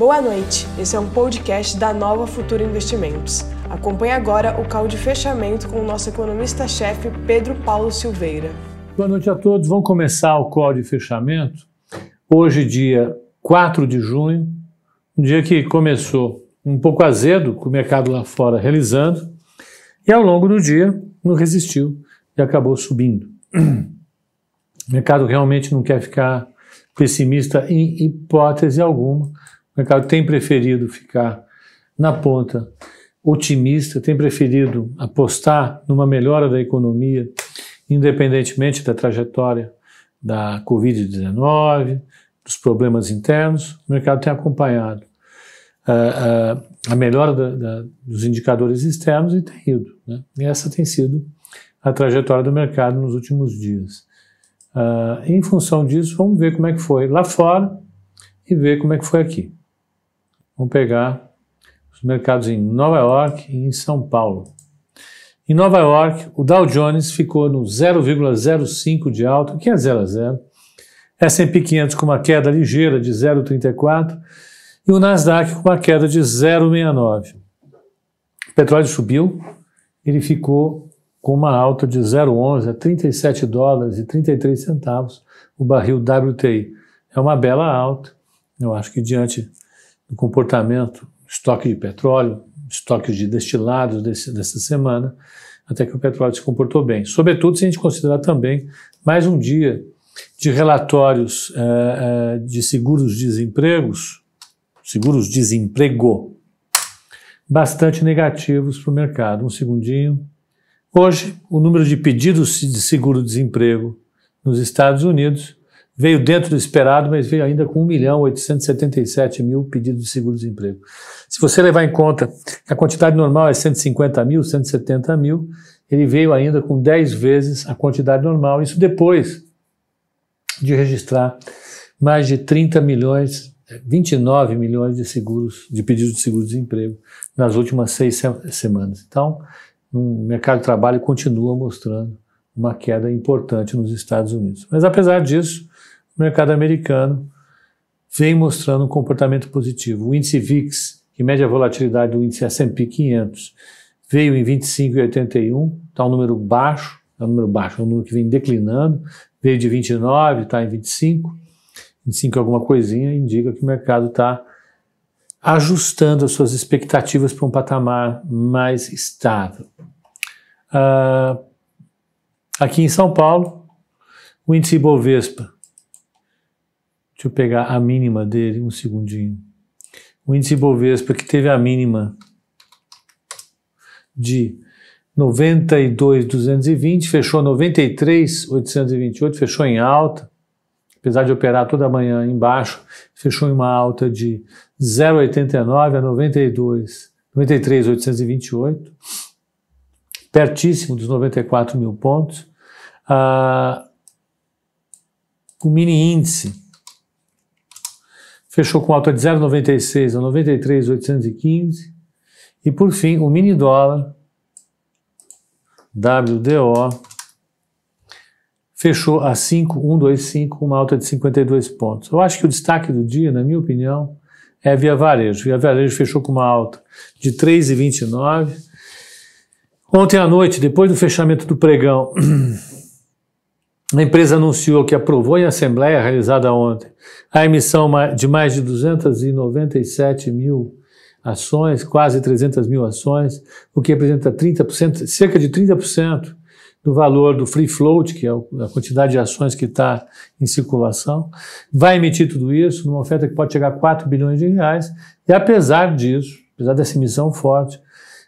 Boa noite, esse é um podcast da Nova Futura Investimentos. Acompanhe agora o call de fechamento com o nosso economista-chefe Pedro Paulo Silveira. Boa noite a todos, vamos começar o call de fechamento. Hoje, dia 4 de junho, um dia que começou um pouco azedo, com o mercado lá fora realizando, e ao longo do dia não resistiu e acabou subindo. O mercado realmente não quer ficar pessimista em hipótese alguma. O mercado tem preferido ficar na ponta otimista, tem preferido apostar numa melhora da economia, independentemente da trajetória da Covid-19, dos problemas internos. O mercado tem acompanhado uh, uh, a melhora da, da, dos indicadores externos e tem ido. Né? E essa tem sido a trajetória do mercado nos últimos dias. Uh, em função disso, vamos ver como é que foi lá fora e ver como é que foi aqui. Vamos pegar os mercados em Nova York e em São Paulo. Em Nova York, o Dow Jones ficou no 0,05 de alta, que é 0 a 0. S&P 500 com uma queda ligeira de 0,34 e o Nasdaq com uma queda de 0,69. O petróleo subiu, ele ficou com uma alta de 0,11 a 37 dólares e 33 centavos o barril WTI. É uma bela alta. Eu acho que diante do comportamento, estoque de petróleo, estoques de destilados desse, dessa semana, até que o petróleo se comportou bem. Sobretudo se a gente considerar também mais um dia de relatórios é, é, de seguros-desempregos, seguros-desemprego, bastante negativos para o mercado. Um segundinho. Hoje, o número de pedidos de seguro-desemprego nos Estados Unidos veio dentro do esperado, mas veio ainda com 1 milhão 877 mil pedidos de seguro-desemprego. Se você levar em conta que a quantidade normal é 150 mil, 170 mil, ele veio ainda com 10 vezes a quantidade normal, isso depois de registrar mais de 30 milhões, 29 milhões de seguros, de pedidos de seguro-desemprego nas últimas seis semanas. Então, no mercado de trabalho continua mostrando uma queda importante nos Estados Unidos. Mas apesar disso, mercado americano vem mostrando um comportamento positivo. O índice VIX, que mede a volatilidade do índice S&P 500, veio em 25,81, está um número baixo, é um número baixo, é um número que vem declinando, veio de 29, está em 25, 25 alguma coisinha, indica que o mercado está ajustando as suas expectativas para um patamar mais estável. Uh, aqui em São Paulo, o índice Ibovespa, deixa eu pegar a mínima dele, um segundinho. O índice Ibovespa que teve a mínima de 92,220, fechou 93,828, fechou em alta, apesar de operar toda manhã embaixo, fechou em uma alta de 0,89 a 92, 93,828 pertíssimo dos 94 mil pontos. Ah, o mini índice fechou com alta de 0,96 a 93,815. E por fim, o mini dólar, WDO, fechou a 5,125 com uma alta de 52 pontos. Eu acho que o destaque do dia, na minha opinião, é Via Varejo. Via Varejo fechou com uma alta de 3,29 Ontem à noite, depois do fechamento do pregão, a empresa anunciou que aprovou em assembleia realizada ontem a emissão de mais de 297 mil ações, quase 300 mil ações, o que representa 30%, cerca de 30% do valor do free float, que é a quantidade de ações que está em circulação. Vai emitir tudo isso numa oferta que pode chegar a 4 bilhões de reais. E apesar disso, apesar dessa emissão forte,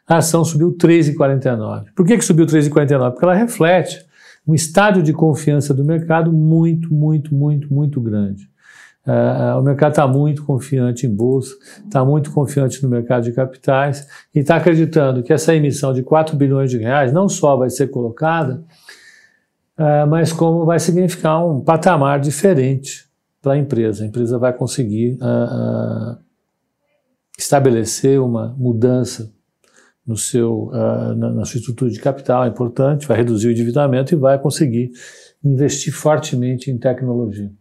a ação subiu 3,49. Por que, que subiu 3,49? Porque ela reflete um estado de confiança do mercado muito, muito, muito, muito grande. Uh, o mercado está muito confiante em bolsa, está muito confiante no mercado de capitais e está acreditando que essa emissão de 4 bilhões de reais não só vai ser colocada, uh, mas como vai significar um patamar diferente para a empresa. A empresa vai conseguir uh, estabelecer uma mudança no seu, uh, na, na, sua estrutura de capital, é importante, vai reduzir o endividamento e vai conseguir investir fortemente em tecnologia.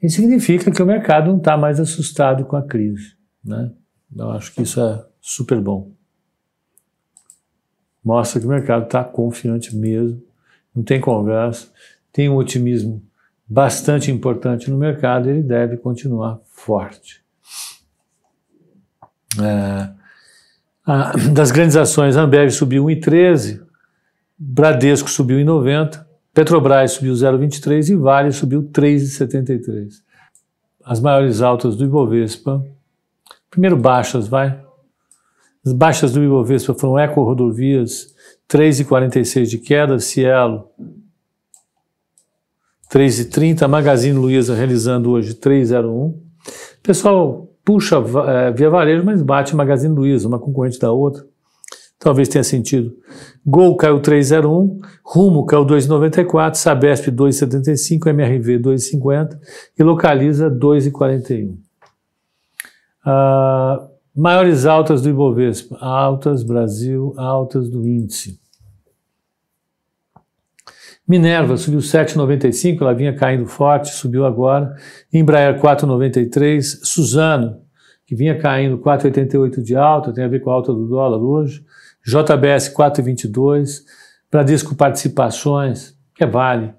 Isso significa que o mercado não está mais assustado com a crise. Né? Eu acho que isso é super bom. Mostra que o mercado está confiante mesmo, não tem conversa, tem um otimismo bastante importante no mercado, ele deve continuar forte. É, a, das grandes ações, Ambev subiu 1,13, Bradesco subiu 1,90, Petrobras subiu 0,23 e Vale subiu 3,73. As maiores altas do Ibovespa. Primeiro baixas, vai. As baixas do Ibovespa foram Eco Rodovias, 3,46 de queda, Cielo, 3,30, Magazine Luiza realizando hoje 3,01. Pessoal puxa é, via varejo, mas bate Magazine Luiza, uma concorrente da outra. Talvez tenha sentido. Gol caiu 3,01, Rumo caiu 2,94, Sabesp 2,75, MRV 2,50 e Localiza 2,41. Ah, maiores altas do Ibovespa, altas Brasil, altas do índice. Minerva subiu 7,95, ela vinha caindo forte, subiu agora. Embraer 4,93. Suzano, que vinha caindo 4,88 de alta, tem a ver com a alta do dólar hoje. JBS 4,22. Bradesco Participações, que é Vale,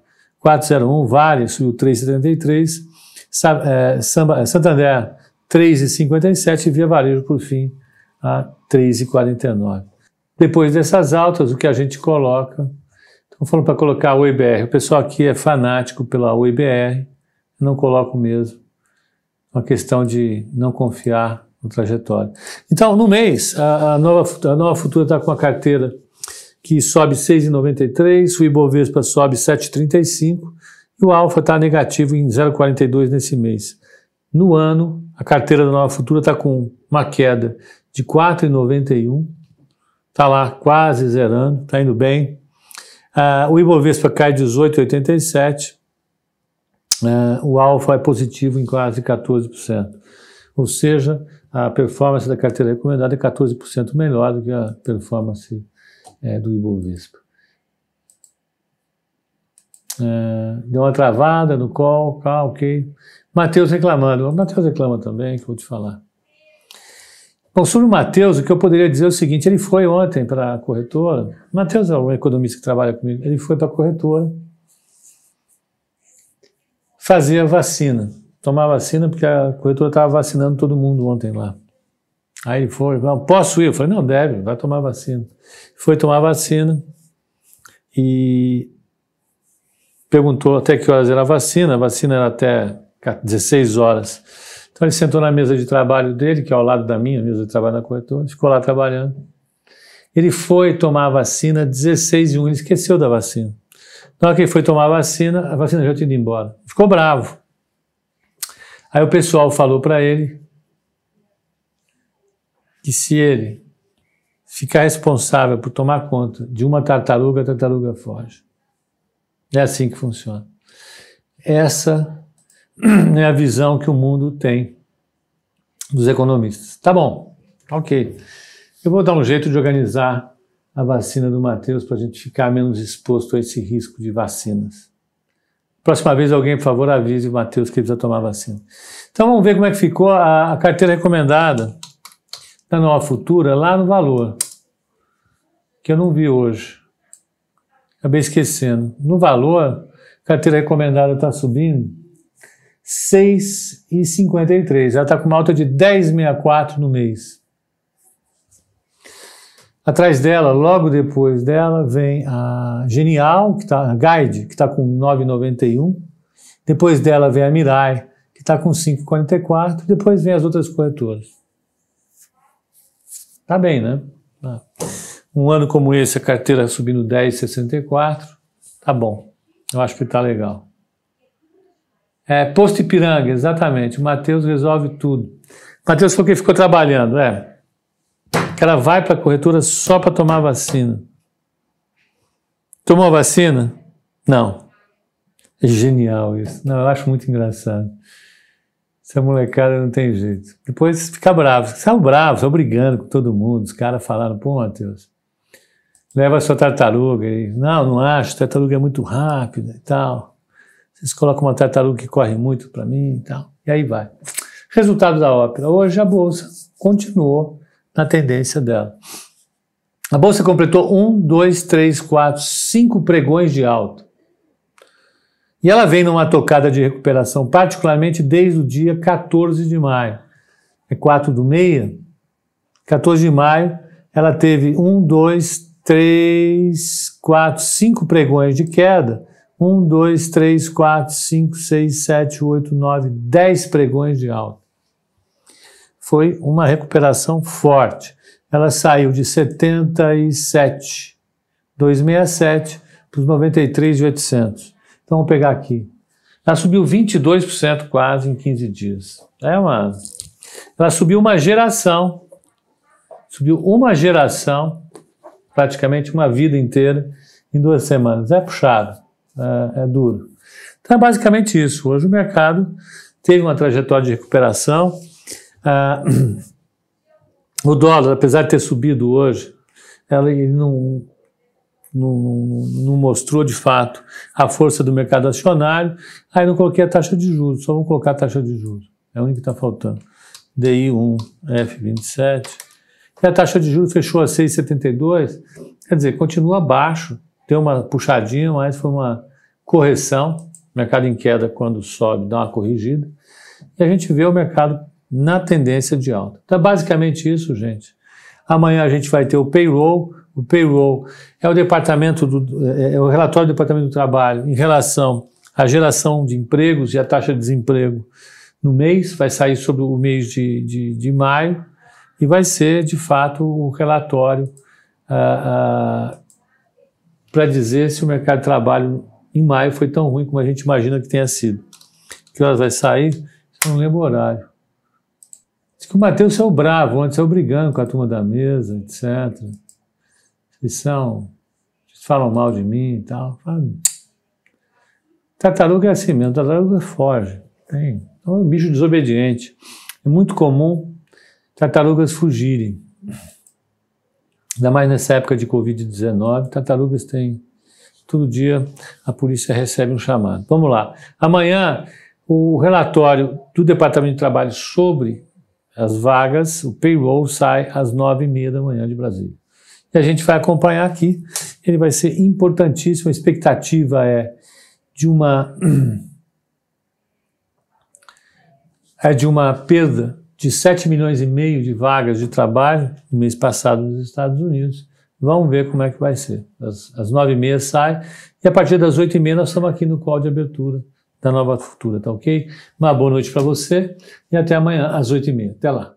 4,01. Vale subiu 3,73. É, é, Santander 3,57 e Via Varejo, por fim, a 3,49. Depois dessas altas, o que a gente coloca Estão falando para colocar o IBR. O pessoal aqui é fanático pela UIBR, não coloco mesmo. Uma questão de não confiar no trajetório. Então, no mês, a, a nova, a nova Futura está com a carteira que sobe 6,93, o Ibovespa sobe 7,35 e o Alfa está negativo em 0,42 nesse mês. No ano, a carteira da Nova Futura está com uma queda de 4,91, está lá quase zerando, está indo bem. Uh, o Ibovespa cai 18,87. Uh, o alfa é positivo em quase 14%. Ou seja, a performance da carteira recomendada é 14% melhor do que a performance é, do Ibovespa. Uh, deu uma travada no call, ah, ok. Matheus reclamando. Matheus reclama também, que eu vou te falar. Bom, sobre o Matheus, o que eu poderia dizer é o seguinte: ele foi ontem para a corretora. Matheus é um economista que trabalha comigo. Ele foi para a corretora fazer a vacina, tomar a vacina, porque a corretora estava vacinando todo mundo ontem lá. Aí ele foi, não, posso ir? Eu falei, não, deve, vai tomar vacina. Foi tomar vacina e perguntou até que horas era a vacina. A vacina era até 16 horas. Então ele sentou na mesa de trabalho dele, que é ao lado da minha mesa de trabalho na corretora, ficou lá trabalhando. Ele foi tomar a vacina 16 e 1, ele esqueceu da vacina. Na hora que ele foi tomar a vacina, a vacina já tinha ido embora. Ficou bravo. Aí o pessoal falou para ele que se ele ficar responsável por tomar conta de uma tartaruga, a tartaruga foge. É assim que funciona. Essa é a visão que o mundo tem dos economistas. Tá bom, ok. Eu vou dar um jeito de organizar a vacina do Matheus para a gente ficar menos exposto a esse risco de vacinas. Próxima vez alguém, por favor, avise o Matheus que precisa tomar vacina. Então vamos ver como é que ficou a, a carteira recomendada da Nova Futura lá no valor, que eu não vi hoje. Acabei esquecendo. No valor, a carteira recomendada está subindo 6,53. Ela está com uma alta de 10,64 no mês. Atrás dela, logo depois dela, vem a Genial, que está, a Guide, que está com 9,91. Depois dela vem a Mirai, que está com 5,44. Depois vem as outras corretoras. Tá bem, né? Ah. Um ano como esse, a carteira subindo 10,64. Tá bom. Eu acho que tá legal. É, posto Ipiranga, exatamente. O Matheus resolve tudo. Matheus foi quem ficou trabalhando, é. Cara vai para a corretora só para tomar vacina. Tomou vacina? Não. É genial isso. Não, eu acho muito engraçado. Essa molecada não tem jeito. Depois fica bravo. Saiu bravo, saiu brigando com todo mundo. Os caras falaram, pô, Matheus, leva a sua tartaruga. E, não, não acho, tartaruga é muito rápida e tal. Vocês colocam uma tartaruga que corre muito para mim e tal. E aí vai. Resultado da ópera. Hoje a bolsa continuou na tendência dela. A bolsa completou um, dois, três, quatro, cinco pregões de alta. E ela vem numa tocada de recuperação, particularmente desde o dia 14 de maio. É 4 do meia. 14 de maio, ela teve um, dois, três, quatro, cinco pregões de queda. Um, dois, três, quatro, cinco, seis, sete, oito, nove, dez pregões de alta. Foi uma recuperação forte. Ela saiu de 77, 267 para os 93 de 800. Então vamos pegar aqui. Ela subiu 22% quase em 15 dias. É uma. Ela subiu uma geração. Subiu uma geração, praticamente uma vida inteira, em duas semanas. É puxado, é, é duro. Então é basicamente isso. Hoje o mercado teve uma trajetória de recuperação. Ah, o dólar, apesar de ter subido hoje, ele não, não, não, mostrou de fato a força do mercado acionário, aí não coloquei a taxa de juros, só vamos colocar a taxa de juros, é o único que está faltando. DI1, F27, e a taxa de juros fechou a 6,72, quer dizer, continua abaixo, tem uma puxadinha, mas foi uma correção, mercado em queda quando sobe dá uma corrigida, e a gente vê o mercado na tendência de alta. Então é basicamente isso, gente. Amanhã a gente vai ter o payroll, o payroll é o departamento do, é, é o relatório do Departamento do Trabalho em relação à geração de empregos e a taxa de desemprego no mês, vai sair sobre o mês de, de, de maio. E vai ser, de fato, o relatório ah, ah, para dizer se o mercado de trabalho em maio foi tão ruim como a gente imagina que tenha sido. Que horas vai sair? Eu não lembro o horário. Diz que o Matheus saiu bravo, ontem saiu brigando com a turma da mesa, etc vocês são, falam mal de mim e tal. Tartaruga é assim mesmo, tartaruga foge. Tem. Então é um bicho desobediente. É muito comum tartarugas fugirem. Ainda mais nessa época de Covid-19, tartarugas têm. Todo dia a polícia recebe um chamado. Vamos lá. Amanhã, o relatório do Departamento de Trabalho sobre as vagas, o payroll, sai às nove e meia da manhã de Brasília e a gente vai acompanhar aqui. Ele vai ser importantíssimo. A expectativa é de uma é de uma perda de 7 milhões e meio de vagas de trabalho no mês passado nos Estados Unidos. Vamos ver como é que vai ser. Às, às 9 e meia sai e a partir das 8 e meia nós estamos aqui no call de abertura da Nova Futura, tá ok? Uma boa noite para você e até amanhã às 8 e meia. Até lá.